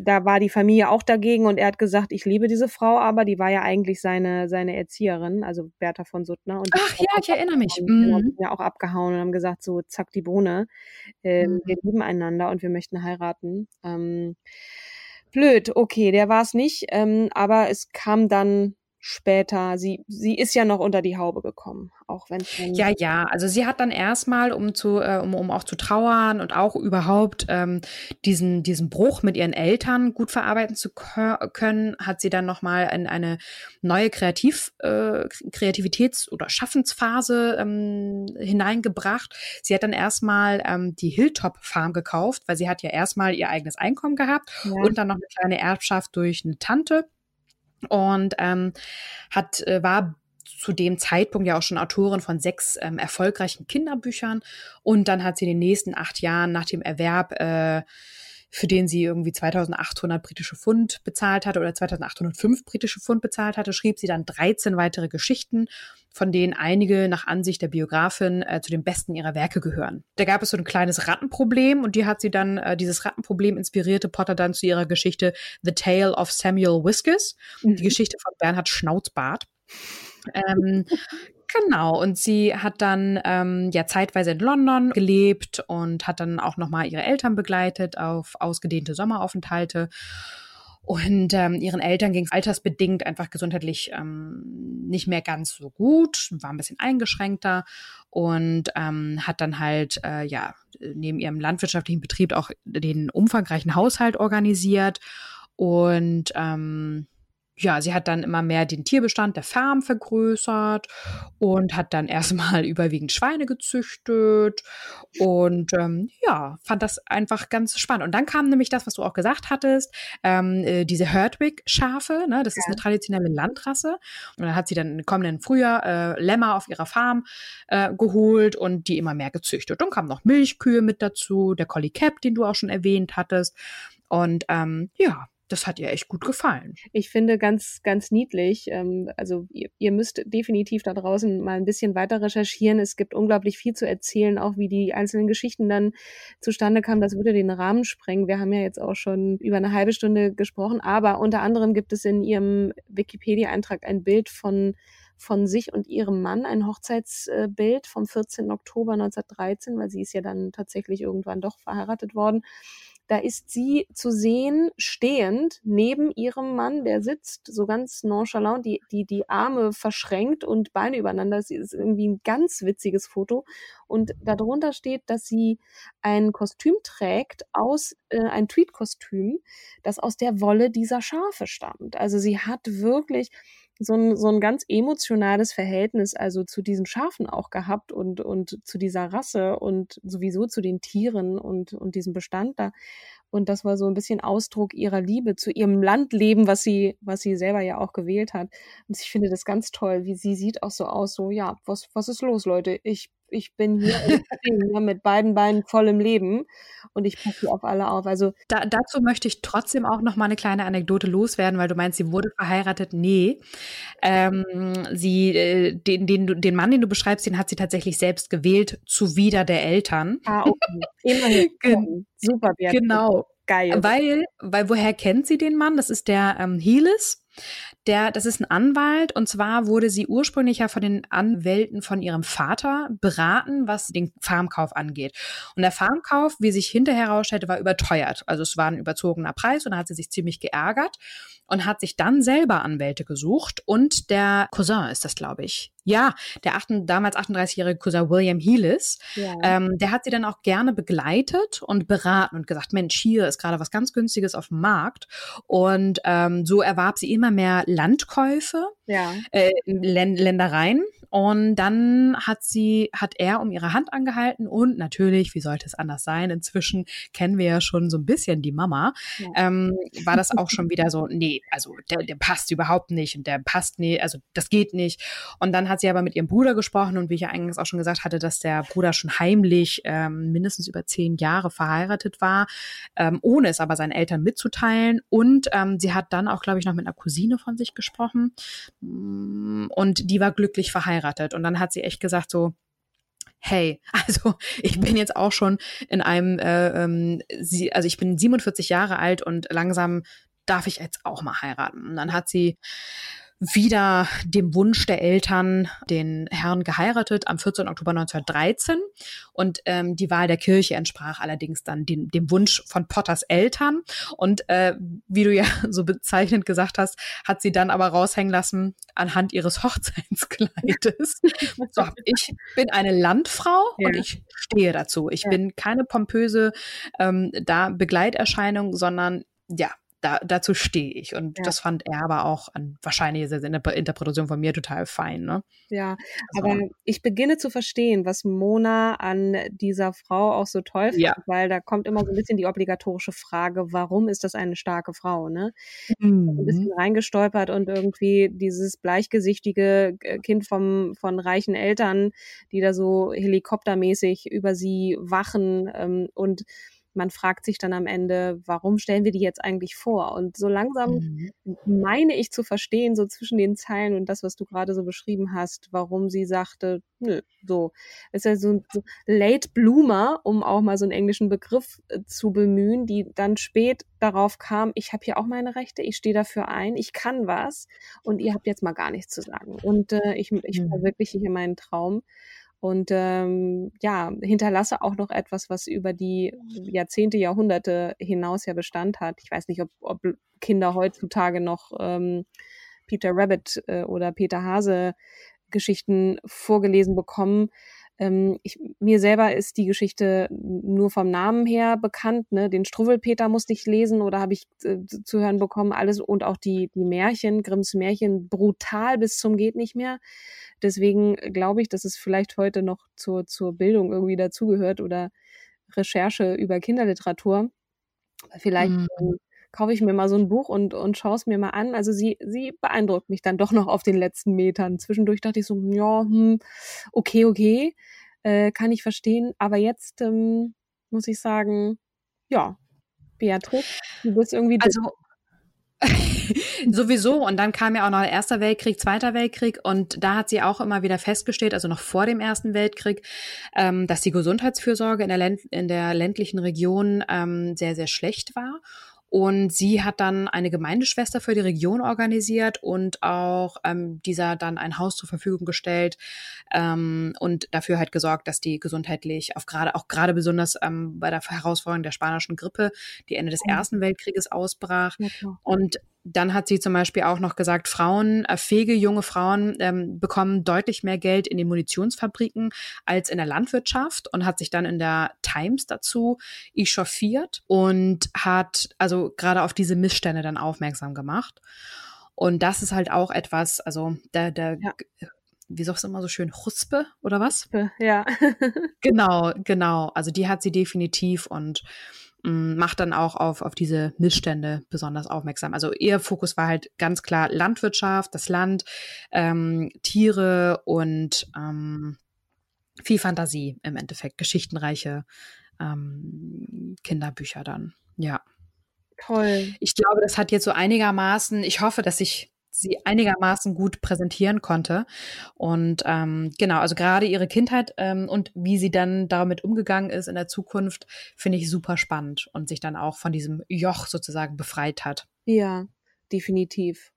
da war die Familie auch dagegen und er hat gesagt, ich liebe diese Frau, aber die war ja eigentlich seine, seine Erzieherin, also Bertha von Suttner. Und Ach ja, ich erinnere mich. Mhm. ja auch abgehauen und haben gesagt, so zack die Bohne, ähm, mhm. wir lieben einander und wir möchten heiraten. Ähm, blöd, okay, der war es nicht, ähm, aber es kam dann später? Sie, sie ist ja noch unter die Haube gekommen, auch wenn Ja, ja, also sie hat dann erstmal, um zu, äh, um, um auch zu trauern und auch überhaupt ähm, diesen, diesen Bruch mit ihren Eltern gut verarbeiten zu können, hat sie dann nochmal in eine neue Kreativ, äh, Kreativitäts- oder Schaffensphase ähm, hineingebracht. Sie hat dann erstmal ähm, die Hilltop Farm gekauft, weil sie hat ja erstmal ihr eigenes Einkommen gehabt ja. und dann noch eine kleine Erbschaft durch eine Tante und ähm, hat äh, war zu dem Zeitpunkt ja auch schon Autorin von sechs ähm, erfolgreichen Kinderbüchern. Und dann hat sie in den nächsten acht Jahren nach dem Erwerb äh, für den sie irgendwie 2800 britische Pfund bezahlt hatte oder 2805 britische Pfund bezahlt hatte, schrieb sie dann 13 weitere Geschichten, von denen einige nach Ansicht der Biografin äh, zu den besten ihrer Werke gehören. Da gab es so ein kleines Rattenproblem und die hat sie dann, äh, dieses Rattenproblem inspirierte Potter dann zu ihrer Geschichte The Tale of Samuel Whiskers, mhm. die Geschichte von Bernhard Schnauzbart. ähm, Genau, und sie hat dann ähm, ja zeitweise in London gelebt und hat dann auch nochmal ihre Eltern begleitet auf ausgedehnte Sommeraufenthalte. Und ähm, ihren Eltern ging es altersbedingt einfach gesundheitlich ähm, nicht mehr ganz so gut, war ein bisschen eingeschränkter und ähm, hat dann halt äh, ja neben ihrem landwirtschaftlichen Betrieb auch den umfangreichen Haushalt organisiert. Und ähm, ja, sie hat dann immer mehr den Tierbestand der Farm vergrößert und hat dann erstmal überwiegend Schweine gezüchtet und ähm, ja, fand das einfach ganz spannend. Und dann kam nämlich das, was du auch gesagt hattest, ähm, äh, diese Herdwick-Schafe, ne? das ja. ist eine traditionelle Landrasse. Und dann hat sie dann im kommenden Frühjahr äh, Lämmer auf ihrer Farm äh, geholt und die immer mehr gezüchtet. Dann kamen noch Milchkühe mit dazu, der Collie Cap, den du auch schon erwähnt hattest. Und ähm, ja, das hat ihr echt gut gefallen. Ich finde ganz, ganz niedlich. Ähm, also ihr, ihr, müsst definitiv da draußen mal ein bisschen weiter recherchieren. Es gibt unglaublich viel zu erzählen, auch wie die einzelnen Geschichten dann zustande kamen. Das würde den Rahmen sprengen. Wir haben ja jetzt auch schon über eine halbe Stunde gesprochen, aber unter anderem gibt es in ihrem Wikipedia-Eintrag ein Bild von von sich und ihrem Mann, ein Hochzeitsbild vom 14. Oktober 1913, weil sie ist ja dann tatsächlich irgendwann doch verheiratet worden. Da ist sie zu sehen, stehend neben ihrem Mann, der sitzt so ganz nonchalant, die, die, die Arme verschränkt und Beine übereinander. Das ist irgendwie ein ganz witziges Foto. Und darunter steht, dass sie ein Kostüm trägt aus, äh, ein Tweed-Kostüm, das aus der Wolle dieser Schafe stammt. Also sie hat wirklich, so ein, so ein ganz emotionales Verhältnis also zu diesen Schafen auch gehabt und, und zu dieser Rasse und sowieso zu den Tieren und, und diesem Bestand da. Und das war so ein bisschen Ausdruck ihrer Liebe zu ihrem Landleben, was sie, was sie selber ja auch gewählt hat. Und ich finde das ganz toll, wie sie sieht auch so aus, so, ja, was, was ist los, Leute? Ich ich bin hier, mit beiden Beinen voll im Leben und ich passe auf alle auf. Also da, dazu möchte ich trotzdem auch noch mal eine kleine Anekdote loswerden, weil du meinst, sie wurde verheiratet. Nee, ähm, sie äh, den, den, den Mann, den du beschreibst, den hat sie tatsächlich selbst gewählt, zuwider der Eltern. Ah, okay. Immerhin. Super, Beatrice. Genau. Geil. Weil, weil woher kennt sie den Mann? Das ist der ähm, Heelis. Der, das ist ein Anwalt und zwar wurde sie ursprünglich ja von den Anwälten von ihrem Vater beraten, was den Farmkauf angeht. Und der Farmkauf, wie sich hinterher herausstellte, war überteuert. Also es war ein überzogener Preis und da hat sie sich ziemlich geärgert und hat sich dann selber Anwälte gesucht und der Cousin ist das, glaube ich. Ja, der 8, damals 38-jährige Cousin William Heelis, ja. ähm, der hat sie dann auch gerne begleitet und beraten und gesagt, Mensch, hier ist gerade was ganz Günstiges auf dem Markt. Und ähm, so erwarb sie immer mehr Landkäufe, ja. äh, Ländereien und dann hat sie, hat er um ihre Hand angehalten und natürlich, wie sollte es anders sein? Inzwischen kennen wir ja schon so ein bisschen die Mama. Ja. Ähm, war das auch schon wieder so, nee, also der, der passt überhaupt nicht und der passt nicht, also das geht nicht. Und dann hat sie aber mit ihrem Bruder gesprochen und wie ich ja eingangs auch schon gesagt hatte, dass der Bruder schon heimlich ähm, mindestens über zehn Jahre verheiratet war, ähm, ohne es aber seinen Eltern mitzuteilen. Und ähm, sie hat dann auch, glaube ich, noch mit einer Cousine von sich gesprochen. Und die war glücklich verheiratet verheiratet. Und dann hat sie echt gesagt so, hey, also ich bin jetzt auch schon in einem, äh, ähm, sie, also ich bin 47 Jahre alt und langsam darf ich jetzt auch mal heiraten. Und dann hat sie wieder dem Wunsch der Eltern den Herrn geheiratet am 14. Oktober 1913 und ähm, die Wahl der Kirche entsprach allerdings dann dem, dem Wunsch von Potters Eltern und äh, wie du ja so bezeichnend gesagt hast, hat sie dann aber raushängen lassen anhand ihres Hochzeitskleides. so, ich bin eine Landfrau ja. und ich stehe dazu. Ich ja. bin keine pompöse ähm, da Begleiterscheinung, sondern ja, da, dazu stehe ich. Und ja. das fand er aber auch an wahrscheinlich in der Interpretation von mir total fein. Ne? Ja, also, aber ich beginne zu verstehen, was Mona an dieser Frau auch so toll findet, ja. weil da kommt immer so ein bisschen die obligatorische Frage, warum ist das eine starke Frau? Ne? Mhm. Ein bisschen reingestolpert und irgendwie dieses bleichgesichtige äh, Kind vom, von reichen Eltern, die da so helikoptermäßig über sie wachen ähm, und man fragt sich dann am Ende, warum stellen wir die jetzt eigentlich vor? Und so langsam mhm. meine ich zu verstehen, so zwischen den Zeilen und das, was du gerade so beschrieben hast, warum sie sagte, nö, so. ist ja so ein so Late Bloomer, um auch mal so einen englischen Begriff äh, zu bemühen, die dann spät darauf kam, ich habe hier auch meine Rechte, ich stehe dafür ein, ich kann was und ihr habt jetzt mal gar nichts zu sagen. Und äh, ich, ich mhm. verwirkliche hier meinen Traum und ähm, ja, hinterlasse auch noch etwas, was über die Jahrzehnte, Jahrhunderte hinaus ja Bestand hat. Ich weiß nicht, ob, ob Kinder heutzutage noch ähm, Peter Rabbit äh, oder Peter Hase Geschichten vorgelesen bekommen. Ähm, ich, mir selber ist die Geschichte nur vom Namen her bekannt. Ne? Den Struwwelpeter musste ich lesen oder habe ich äh, zu hören bekommen. Alles und auch die, die Märchen, Grimms Märchen, brutal bis zum geht nicht mehr. Deswegen glaube ich, dass es vielleicht heute noch zur, zur Bildung irgendwie dazugehört oder Recherche über Kinderliteratur. Vielleicht mhm. ähm, kaufe ich mir mal so ein Buch und, und schaue es mir mal an. Also sie, sie beeindruckt mich dann doch noch auf den letzten Metern. Zwischendurch dachte ich so, ja, hm, okay, okay, äh, kann ich verstehen. Aber jetzt ähm, muss ich sagen, ja, Beatrix, du bist irgendwie. Also, Sowieso. Und dann kam ja auch noch Erster Weltkrieg, Zweiter Weltkrieg. Und da hat sie auch immer wieder festgestellt, also noch vor dem Ersten Weltkrieg, ähm, dass die Gesundheitsfürsorge in der, Länd in der ländlichen Region ähm, sehr, sehr schlecht war. Und sie hat dann eine Gemeindeschwester für die Region organisiert und auch ähm, dieser dann ein Haus zur Verfügung gestellt ähm, und dafür halt gesorgt, dass die gesundheitlich auf gerade auch gerade besonders ähm, bei der Herausforderung der spanischen Grippe, die Ende des Ersten Weltkrieges ausbrach. Ja, und dann hat sie zum Beispiel auch noch gesagt, Frauen, äh, fähige junge Frauen ähm, bekommen deutlich mehr Geld in den Munitionsfabriken als in der Landwirtschaft und hat sich dann in der Times dazu echauffiert und hat also gerade auf diese Missstände dann aufmerksam gemacht. Und das ist halt auch etwas, also der, der ja. wie sagst du immer so schön, Huspe oder was? Ja. genau, genau. Also die hat sie definitiv und macht dann auch auf, auf diese Missstände besonders aufmerksam. Also ihr Fokus war halt ganz klar Landwirtschaft, das Land, ähm, Tiere und ähm, viel Fantasie im Endeffekt, geschichtenreiche ähm, Kinderbücher dann. Ja. Toll. Ich glaube, das hat jetzt so einigermaßen, ich hoffe, dass ich sie einigermaßen gut präsentieren konnte. Und ähm, genau, also gerade ihre Kindheit ähm, und wie sie dann damit umgegangen ist in der Zukunft, finde ich super spannend und sich dann auch von diesem Joch sozusagen befreit hat. Ja, definitiv.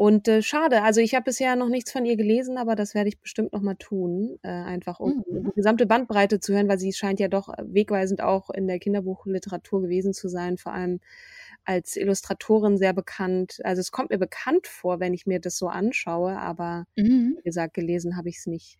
Und äh, schade, also ich habe bisher noch nichts von ihr gelesen, aber das werde ich bestimmt noch mal tun, äh, einfach um mhm. die gesamte Bandbreite zu hören, weil sie scheint ja doch wegweisend auch in der Kinderbuchliteratur gewesen zu sein, vor allem als Illustratorin sehr bekannt. Also es kommt mir bekannt vor, wenn ich mir das so anschaue, aber mhm. wie gesagt, gelesen habe ich es nicht.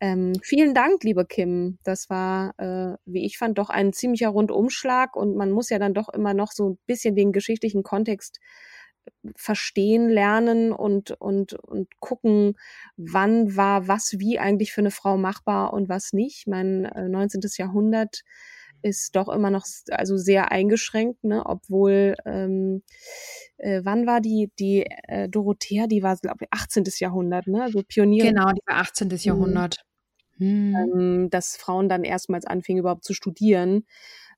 Ähm, vielen Dank, liebe Kim. Das war, äh, wie ich fand, doch ein ziemlicher Rundumschlag und man muss ja dann doch immer noch so ein bisschen den geschichtlichen Kontext äh, verstehen lernen und, und, und gucken, wann war was wie eigentlich für eine Frau machbar und was nicht. Mein äh, 19. Jahrhundert ist doch immer noch also sehr eingeschränkt, ne? obwohl ähm, äh, wann war die die äh, Dorothea, die war glaube ich 18. Jahrhundert, ne? Also Pionierin. Genau, die war 18. Mhm. Jahrhundert. Hm. Ähm, dass Frauen dann erstmals anfingen überhaupt zu studieren.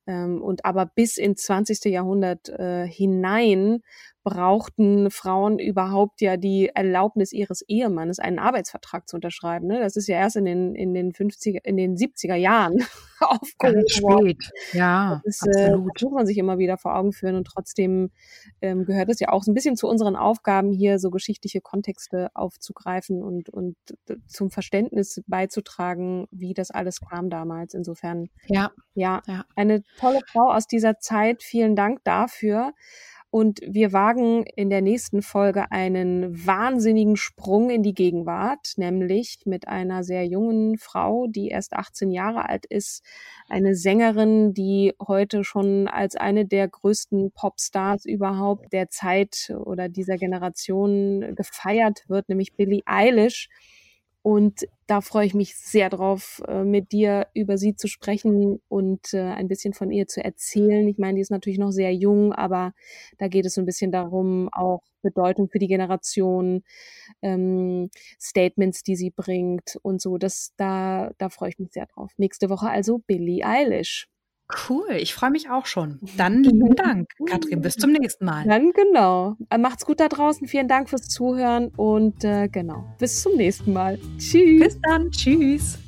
Ähm, und aber bis ins 20. Jahrhundert äh, hinein brauchten Frauen überhaupt ja die Erlaubnis ihres Ehemannes, einen Arbeitsvertrag zu unterschreiben. Ne? Das ist ja erst in den, in den 50er, in den 70er Jahren aufgehoben spät. Ja, das ist, äh, absolut. Äh, muss man sich immer wieder vor Augen führen und trotzdem ähm, gehört es ja auch so ein bisschen zu unseren Aufgaben hier, so geschichtliche Kontexte aufzugreifen und, und zum Verständnis beizutragen, wie das alles kam damals. Insofern, ja, ja, ja. eine tolle Frau aus dieser Zeit. Vielen Dank dafür. Und wir wagen in der nächsten Folge einen wahnsinnigen Sprung in die Gegenwart, nämlich mit einer sehr jungen Frau, die erst 18 Jahre alt ist, eine Sängerin, die heute schon als eine der größten Popstars überhaupt der Zeit oder dieser Generation gefeiert wird, nämlich Billie Eilish. Und da freue ich mich sehr drauf, äh, mit dir über sie zu sprechen und äh, ein bisschen von ihr zu erzählen. Ich meine, die ist natürlich noch sehr jung, aber da geht es so ein bisschen darum, auch Bedeutung für die Generation, ähm, Statements, die sie bringt und so. Das, da, da freue ich mich sehr drauf. Nächste Woche also Billie Eilish. Cool, ich freue mich auch schon. Dann lieben Dank, Katrin. Bis zum nächsten Mal. Dann genau. Äh, macht's gut da draußen. Vielen Dank fürs Zuhören und äh, genau. Bis zum nächsten Mal. Tschüss. Bis dann. Tschüss.